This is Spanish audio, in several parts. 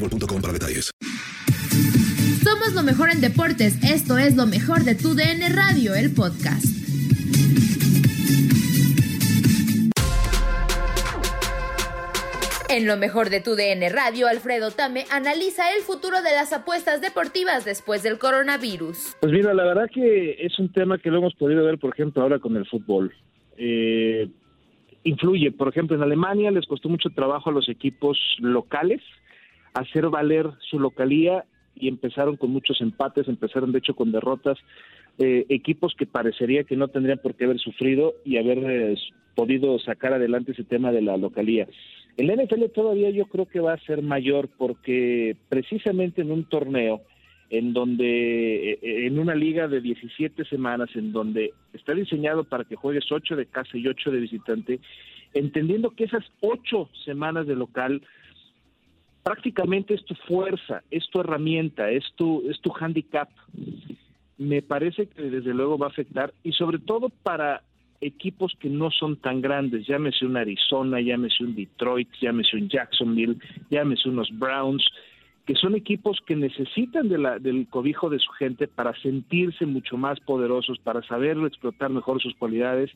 boostmobile.com para detalles. Somos lo mejor en deportes. Esto es lo mejor de tu DN Radio, el podcast. En lo mejor de tu DN Radio, Alfredo Tame analiza el futuro de las apuestas deportivas después del coronavirus. Pues mira, la verdad que es un tema que lo hemos podido ver, por ejemplo, ahora con el fútbol. Eh, influye, por ejemplo, en Alemania les costó mucho trabajo a los equipos locales hacer valer su localía y empezaron con muchos empates, empezaron de hecho con derrotas, eh, equipos que parecería que no tendrían por qué haber sufrido y haber eh, podido sacar adelante ese tema de la localía. En la NFL todavía yo creo que va a ser mayor porque precisamente en un torneo en donde, eh, en una liga de 17 semanas, en donde está diseñado para que juegues 8 de casa y 8 de visitante, entendiendo que esas 8 semanas de local prácticamente es tu fuerza, es tu herramienta, es tu, es tu handicap. Me parece que desde luego va a afectar y sobre todo para equipos que no son tan grandes, llámese un Arizona, llámese un Detroit, llámese un Jacksonville, llámese unos Browns, que son equipos que necesitan de la, del cobijo de su gente para sentirse mucho más poderosos, para saber explotar mejor sus cualidades.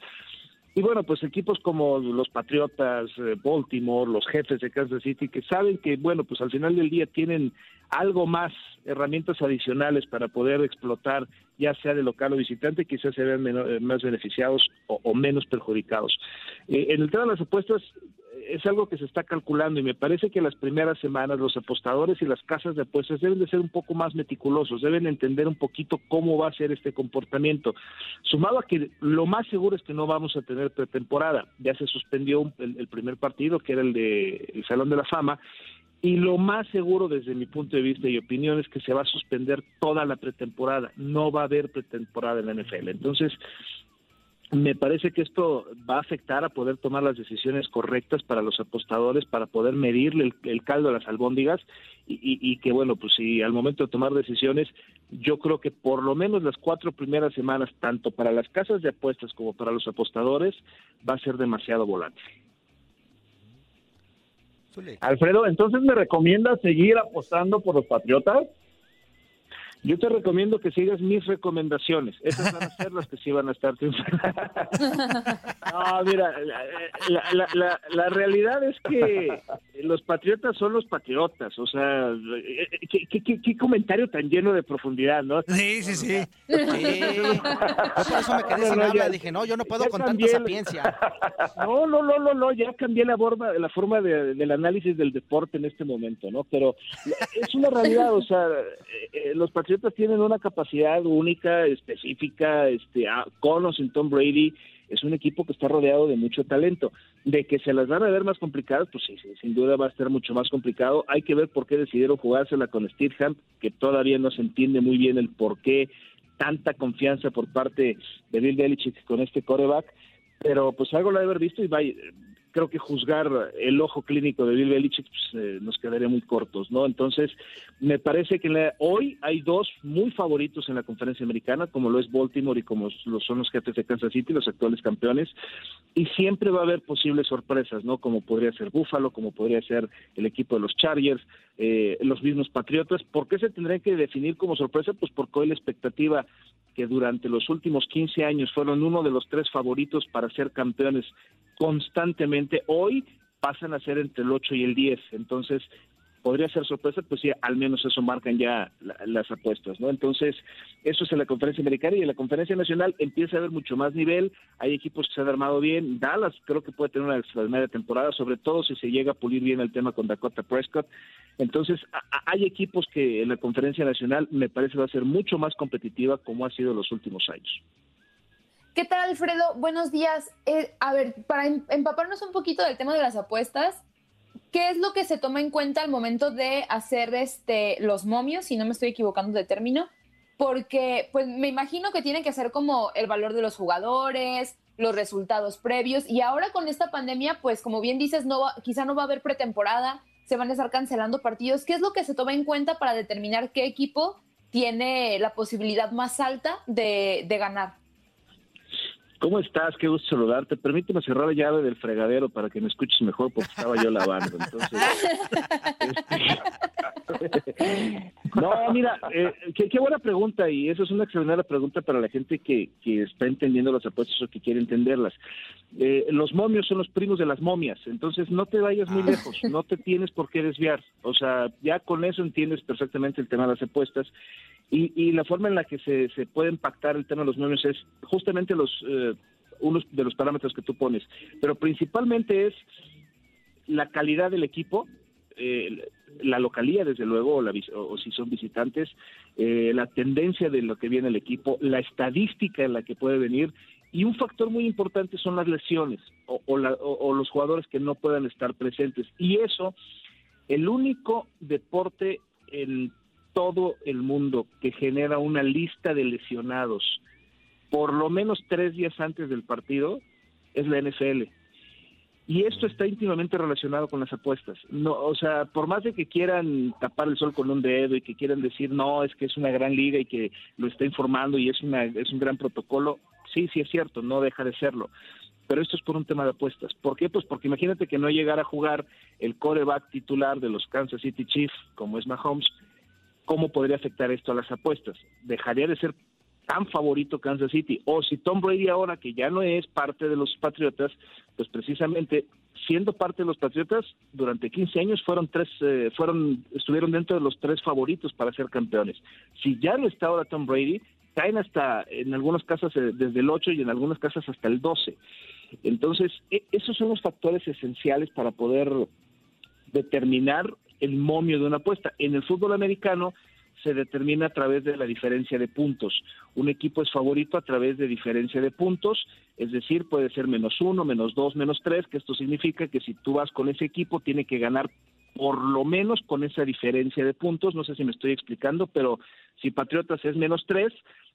Y bueno, pues equipos como los Patriotas, eh, Baltimore, los jefes de Kansas City, que saben que, bueno, pues al final del día tienen algo más, herramientas adicionales para poder explotar, ya sea de local o visitante, quizás se vean eh, más beneficiados o, menos perjudicados. Eh, en el tema de las apuestas, es algo que se está calculando y me parece que las primeras semanas los apostadores y las casas de apuestas deben de ser un poco más meticulosos, deben entender un poquito cómo va a ser este comportamiento. Sumado a que lo más seguro es que no vamos a tener pretemporada, ya se suspendió el, el primer partido que era el de el Salón de la Fama y lo más seguro desde mi punto de vista y opinión es que se va a suspender toda la pretemporada, no va a haber pretemporada en la NFL. Entonces, me parece que esto va a afectar a poder tomar las decisiones correctas para los apostadores, para poder medirle el, el caldo a las albóndigas y, y- y que, bueno, pues si al momento de tomar decisiones, yo creo que por lo menos las cuatro primeras semanas, tanto para las casas de apuestas como para los apostadores, va a ser demasiado volátil. Alfredo, entonces me recomiendas seguir apostando por los Patriotas. Yo te recomiendo que sigas mis recomendaciones. Esas van a ser las que sí van a estar triunfando. No, mira, la, la- la- la- realidad es que los patriotas son los patriotas. O sea, ¿qué, qué- qué- qué comentario tan lleno de profundidad, ¿no? Sí, sí, sí. Yo por eso me quedé sin No, no, habla. ya- Dije, no, yo no puedo con tanta sapiencia. No, no, no, no, no, ya cambié la forma, la forma de- del análisis del deporte en este momento, ¿no? Pero es una realidad, o sea, eh, eh, los Patriotas tienen una capacidad única, específica, este, a- con o sin Tom Brady. es un equipo que está rodeado de mucho talento. De que se las van a ver más complicadas, pues sí, sin duda va a estar mucho más complicado. Hay que ver por qué decidieron jugársela con Steadham, que todavía no se entiende muy bien el por qué tanta confianza por parte de Bill Belichick con este coreback, pero pues algo lo de haber visto y vaya, creo que juzgar el ojo clínico de Bill Belichick pues, eh, nos quedaría muy cortos, ¿no? Entonces, me parece que hoy hay dos muy favoritos en la conferencia americana, como lo es Baltimore y como lo son los jefes de Kansas City, los actuales campeones, y siempre va a haber posibles sorpresas, ¿no? Como podría ser Buffalo, como podría ser el equipo de los Chargers, eh, los mismos Patriotas. ¿Por qué se tendrían que definir como sorpresa? Pues porque hoy la expectativa que durante los últimos 15 años fueron uno de los tres favoritos para ser campeones constantemente, hoy pasan a ser entre el 8 y el 10. Entonces, podría ser sorpresa, pues sí, al menos eso marcan ya las apuestas, ¿no? Entonces, eso es en la conferencia americana y en la conferencia nacional empieza a haber mucho más nivel, hay equipos que se han armado bien, Dallas creo que puede tener una extraordinaria temporada, sobre todo si se llega a pulir bien el tema con Dakota Prescott. Entonces, hay equipos que en la conferencia nacional me parece va a ser mucho más competitiva como ha sido los últimos años. ¿Qué tal, Alfredo? Buenos días. Eh, a ver, para em-, empaparnos un poquito del tema de las apuestas, ¿qué es lo que se toma en cuenta al momento de hacer este, los momios, si no me estoy equivocando de término? Porque pues me imagino que tienen que ser como el valor de los jugadores, los resultados previos y ahora con esta pandemia, pues como bien dices, no quizá no va a haber pretemporada, se van a estar cancelando partidos. ¿Qué es lo que se toma en cuenta para determinar qué equipo tiene la posibilidad más alta de ganar? ¿Cómo estás? Qué gusto saludarte. Permíteme cerrar la llave del fregadero para que me escuches mejor porque estaba yo lavando. Entonces, este, no, mira, eh, qué, buena pregunta y eso es una extraordinaria pregunta para la gente que, que está entendiendo las apuestas o que quiere entenderlas. Eh, los momios son los primos de las momias, entonces no te vayas muy lejos, no te tienes por qué desviar. O sea, ya con eso entiendes perfectamente el tema de las apuestas y, la forma en la que se, se puede impactar el tema de los momios es justamente los eh, unos de los parámetros que tú pones, pero principalmente es la calidad del equipo, eh, la localía, desde luego, o, la, o, si son visitantes, eh, la tendencia de lo que viene el equipo, la estadística en la que puede venir, y un factor muy importante son las lesiones o, o los jugadores que no puedan estar presentes. Y eso, el único deporte en todo el mundo que genera una lista de lesionados por lo menos tres días antes del partido es la NFL. Y esto está íntimamente relacionado con las apuestas. No, o sea, por más de que quieran tapar el sol con un dedo y que quieran decir no, es que es una gran liga y que lo está informando y es una es un gran protocolo, sí, sí es cierto, no deja de serlo. Pero esto es por un tema de apuestas. ¿Por qué? Pues porque imagínate que no llegara a jugar el coreback titular de los Kansas City Chiefs, como es Mahomes, ¿cómo podría afectar esto a las apuestas? Dejaría de ser tan favorito Kansas City. O si Tom Brady ahora, que ya no es parte de los Patriotas, pues precisamente siendo parte de los Patriotas, durante 15 años fueron tres, eh, fueron, estuvieron dentro de los tres favoritos para ser campeones. Si ya no está ahora Tom Brady, caen hasta, en algunos casos, eh, desde el 8 y en algunas casas hasta el 12. Entonces, e, esos son los factores esenciales para poder determinar el momio de una apuesta. En el fútbol americano, se determina a través de la diferencia de puntos. Un equipo es favorito a través de diferencia de puntos, es decir, puede ser menos uno, menos dos, menos tres, que esto significa que si tú vas con ese equipo, tiene que ganar por lo menos con esa diferencia de puntos. No sé si me estoy explicando, pero si Patriotas es menos tres,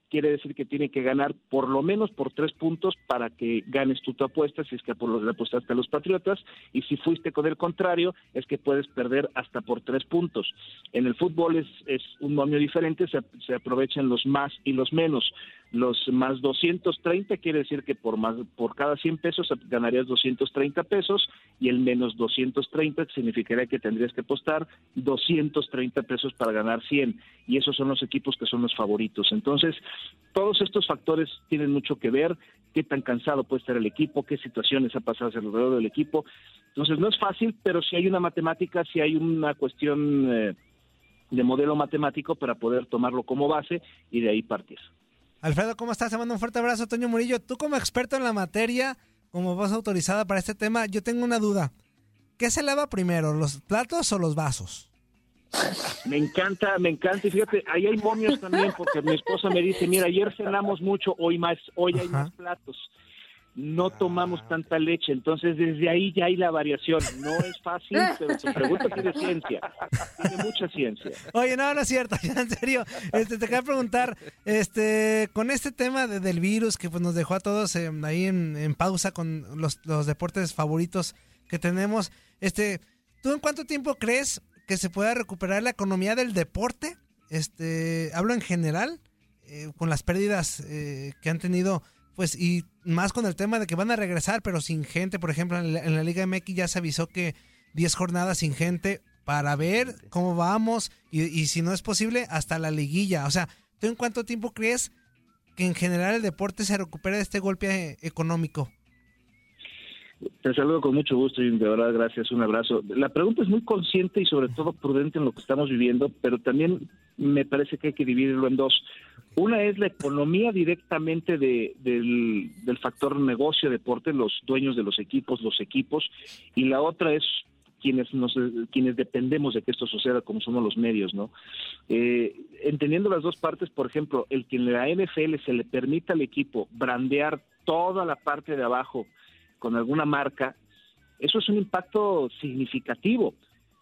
quiere decir que tiene que ganar por lo menos por tres puntos para que ganes tú tu apuesta, si es que por los le apostaste a los Patriotas, y si fuiste con el contrario, es que puedes perder hasta por tres puntos. En el fútbol es, es un momio diferente, se, se aprovechan los más y los menos. Los más 230 quiere decir que por más por cada 100 pesos ganarías 230 pesos y el menos 230 significaría que tendrías que apostar 230 pesos para ganar 100 y esos son los equipos que son los favoritos. Entonces, todos estos factores tienen mucho que ver, qué tan cansado puede estar el equipo, qué situaciones ha pasado alrededor del equipo. Entonces, no es fácil, pero si hay una matemática, si hay una cuestión eh, de modelo matemático para poder tomarlo como base y de ahí partir. Alfredo, ¿cómo estás? Te mando un fuerte abrazo, Toño Murillo. Tú como experto en la materia, como voz autorizada para este tema, yo tengo una duda. ¿Qué se lava primero, los platos o los vasos? Me encanta, me encanta. Y fíjate, ahí hay momios también, porque mi esposa me dice, mira, ayer cenamos mucho, hoy más, hoy hay más platos. No tomamos tanta leche. Entonces, desde ahí ya hay la variación. No es fácil, pero tu pregunta tiene ciencia. Tiene mucha ciencia. Oye, no, no es cierto, ya en serio. Este, te quería preguntar, este, con este tema de- del virus que pues, nos dejó a todos eh, ahí en, en pausa con los, los deportes favoritos que tenemos, este, ¿tú en cuánto tiempo crees que se pueda recuperar la economía del deporte? Este, hablo en general, eh, con las pérdidas eh, que han tenido, pues, y más con el tema de que van a regresar, pero sin gente. Por ejemplo, en la, en la Liga MX ya se avisó que 10 jornadas sin gente para ver cómo vamos y, y si no es posible, hasta la liguilla. O sea, ¿tú en cuánto tiempo crees que en general el deporte se recupere de este golpe económico? Te saludo con mucho gusto y de verdad gracias, un abrazo. La pregunta es muy consciente y sobre todo prudente en lo que estamos viviendo, pero también me parece que hay que dividirlo en dos. Una es la economía directamente de- del, factor negocio deporte, los dueños de los equipos, los equipos, y la otra es quienes nos quienes dependemos de que esto suceda como somos los medios, ¿no? Eh, entendiendo las dos partes, por ejemplo, el que en la NFL se le permita al equipo brandear toda la parte de abajo con alguna marca, eso es un impacto significativo.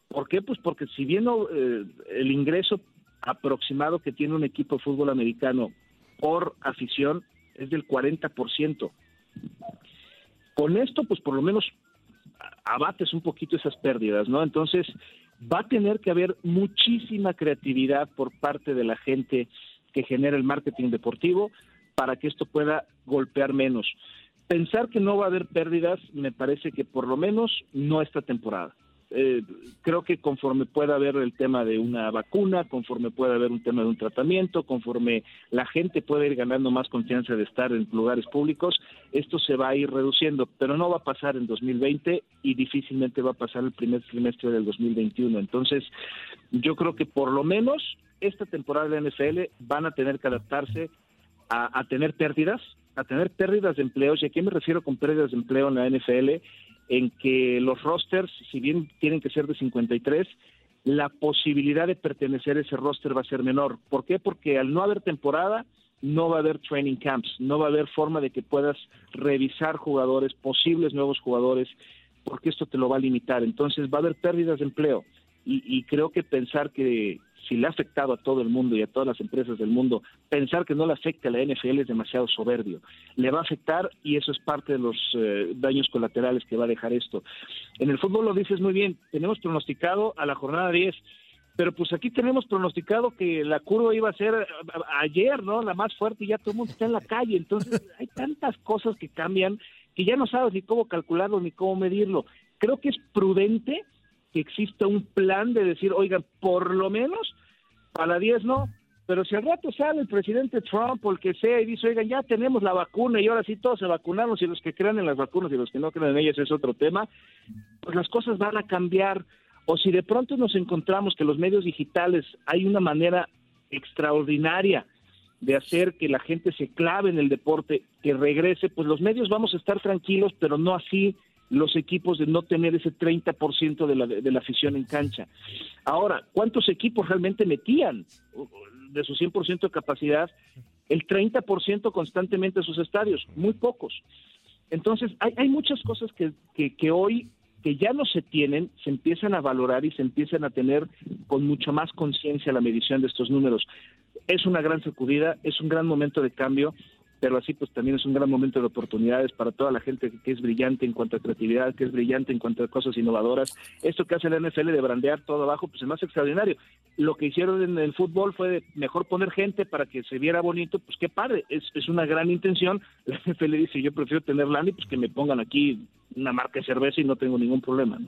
¿Por qué? Pues porque si bien eh, el ingreso aproximado que tiene un equipo de fútbol americano por afición es del 40%. Con esto, pues por lo menos abates un poquito esas pérdidas, ¿no? Entonces, va a tener que haber muchísima creatividad por parte de la gente que genera el marketing deportivo para que esto pueda golpear menos. Pensar que no va a haber pérdidas me parece que por lo menos no esta temporada. Eh, creo que conforme pueda haber el tema de una vacuna, conforme pueda haber un tema de un tratamiento, conforme la gente pueda ir ganando más confianza de estar en lugares públicos, esto se va a ir reduciendo, pero no va a pasar en 2020 y difícilmente va a pasar el primer trimestre del 2021. Entonces, yo creo que por lo menos esta temporada de NFL van a tener que adaptarse a, a tener pérdidas, a tener pérdidas de empleos. ¿Y a qué me refiero con pérdidas de empleo en la NFL? En que los rosters, si bien tienen que ser de 53, la posibilidad de pertenecer a ese roster va a ser menor. ¿Por qué? Porque al no haber temporada, no va a haber training camps, no va a haber forma de que puedas revisar jugadores, posibles nuevos jugadores, porque esto te lo va a limitar. Entonces va a haber pérdidas de empleo. Y, y creo que pensar que si le ha afectado a todo el mundo y a todas las empresas del mundo, pensar que no le afecta a la NFL es demasiado soberbio. Le va a afectar y eso es parte de los eh, daños colaterales que va a dejar esto. En el fútbol lo dices muy bien, tenemos pronosticado a la jornada 10, pero pues aquí tenemos pronosticado que la curva iba a ser a- ayer, ¿no? La más fuerte y ya todo el mundo está en la calle. Entonces hay tantas cosas que cambian que ya no sabes ni cómo calcularlo ni cómo medirlo. Creo que es prudente que exista un plan de decir, oigan, por lo menos para la 10 no, pero si al rato sale el presidente Trump o el que sea y dice, oigan, ya tenemos la vacuna y ahora sí todos se vacunaron, si los que crean en las vacunas y los que no creen en ellas es otro tema, pues las cosas van a cambiar. O si de pronto nos encontramos que los medios digitales hay una manera extraordinaria de hacer que la gente se clave en el deporte, que regrese, pues los medios vamos a estar tranquilos, pero no así los equipos de no tener ese 30% de la, de la afición en cancha. Ahora, ¿cuántos equipos realmente metían de su 100% de capacidad el 30% constantemente a sus estadios? Muy pocos. Entonces, hay, hay muchas cosas que, que, que hoy que ya no se tienen, se empiezan a valorar y se empiezan a tener con mucho más conciencia la medición de estos números. Es una gran sacudida, es un gran momento de cambio, pero así pues también es un gran momento de oportunidades para toda la gente que es brillante en cuanto a creatividad, que es brillante en cuanto a cosas innovadoras. Esto que hace la NFL de brandear todo abajo, pues es más extraordinario. Lo que hicieron en el fútbol fue de mejor poner gente para que se viera bonito, pues qué padre, es, es una gran intención. La NFL dice, yo prefiero tener lana y pues que me pongan aquí una marca de cerveza y no tengo ningún problema. ¿no?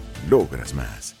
logras más.